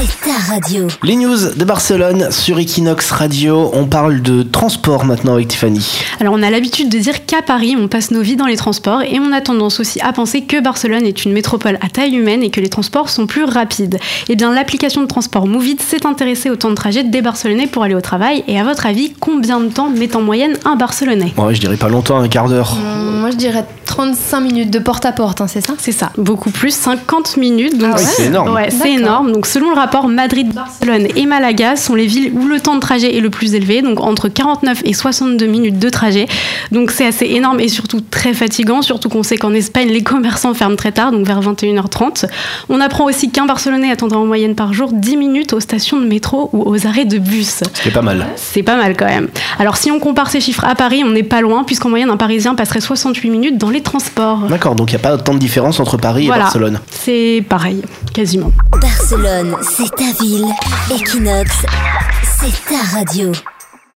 c'est ta radio. Les news de Barcelone sur Equinox Radio. On parle de transport maintenant avec Tiffany. Alors on a l'habitude de dire qu'à Paris, on passe nos vies dans les transports et on a tendance aussi à penser que Barcelone est une métropole à taille humaine et que les transports sont plus rapides. Eh bien l'application de transport Movit s'est intéressée au temps de trajet des Barcelonais pour aller au travail et à votre avis, combien de temps met en moyenne un Barcelonais? Ouais, je dirais pas longtemps, un quart d'heure. Hum, Moi, je dirais 35 minutes de porte à porte, hein, c'est ça? C'est ça, beaucoup plus, 50 minutes. Donc Ah ouais? C'est énorme. Ouais, c'est énorme. Donc, selon le rapport, Madrid, Barcelone et Malaga sont les villes où le temps de trajet est le plus élevé, donc entre 49 et 62 minutes de trajet. Donc, c'est assez énorme et surtout très fatigant, surtout qu'on sait qu'en Espagne, les commerçants ferment très tard, donc vers 21h30. On apprend aussi qu'un Barcelonais attendra en moyenne par jour 10 minutes aux stations de métro ou aux arrêts de bus. Ce qui est pas mal. C'est pas mal quand même. Alors, si on compare ces chiffres à Paris, on n'est pas loin, puisqu'en moyenne, un Parisien passerait 68 minutes dans les transports. D'accord, donc il n'y a pas tant de différence entre Paris Voilà. et Barcelone. C'est pareil, quasiment. Barcelone, c'est ta ville. Equinox, c'est ta radio.